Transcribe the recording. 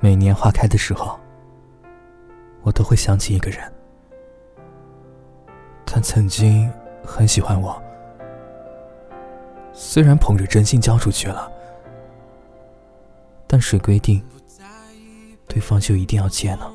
每年花开的时候，我都会想起一个人。他曾经很喜欢我，虽然捧着真心交出去了，但谁规定对方就一定要接呢？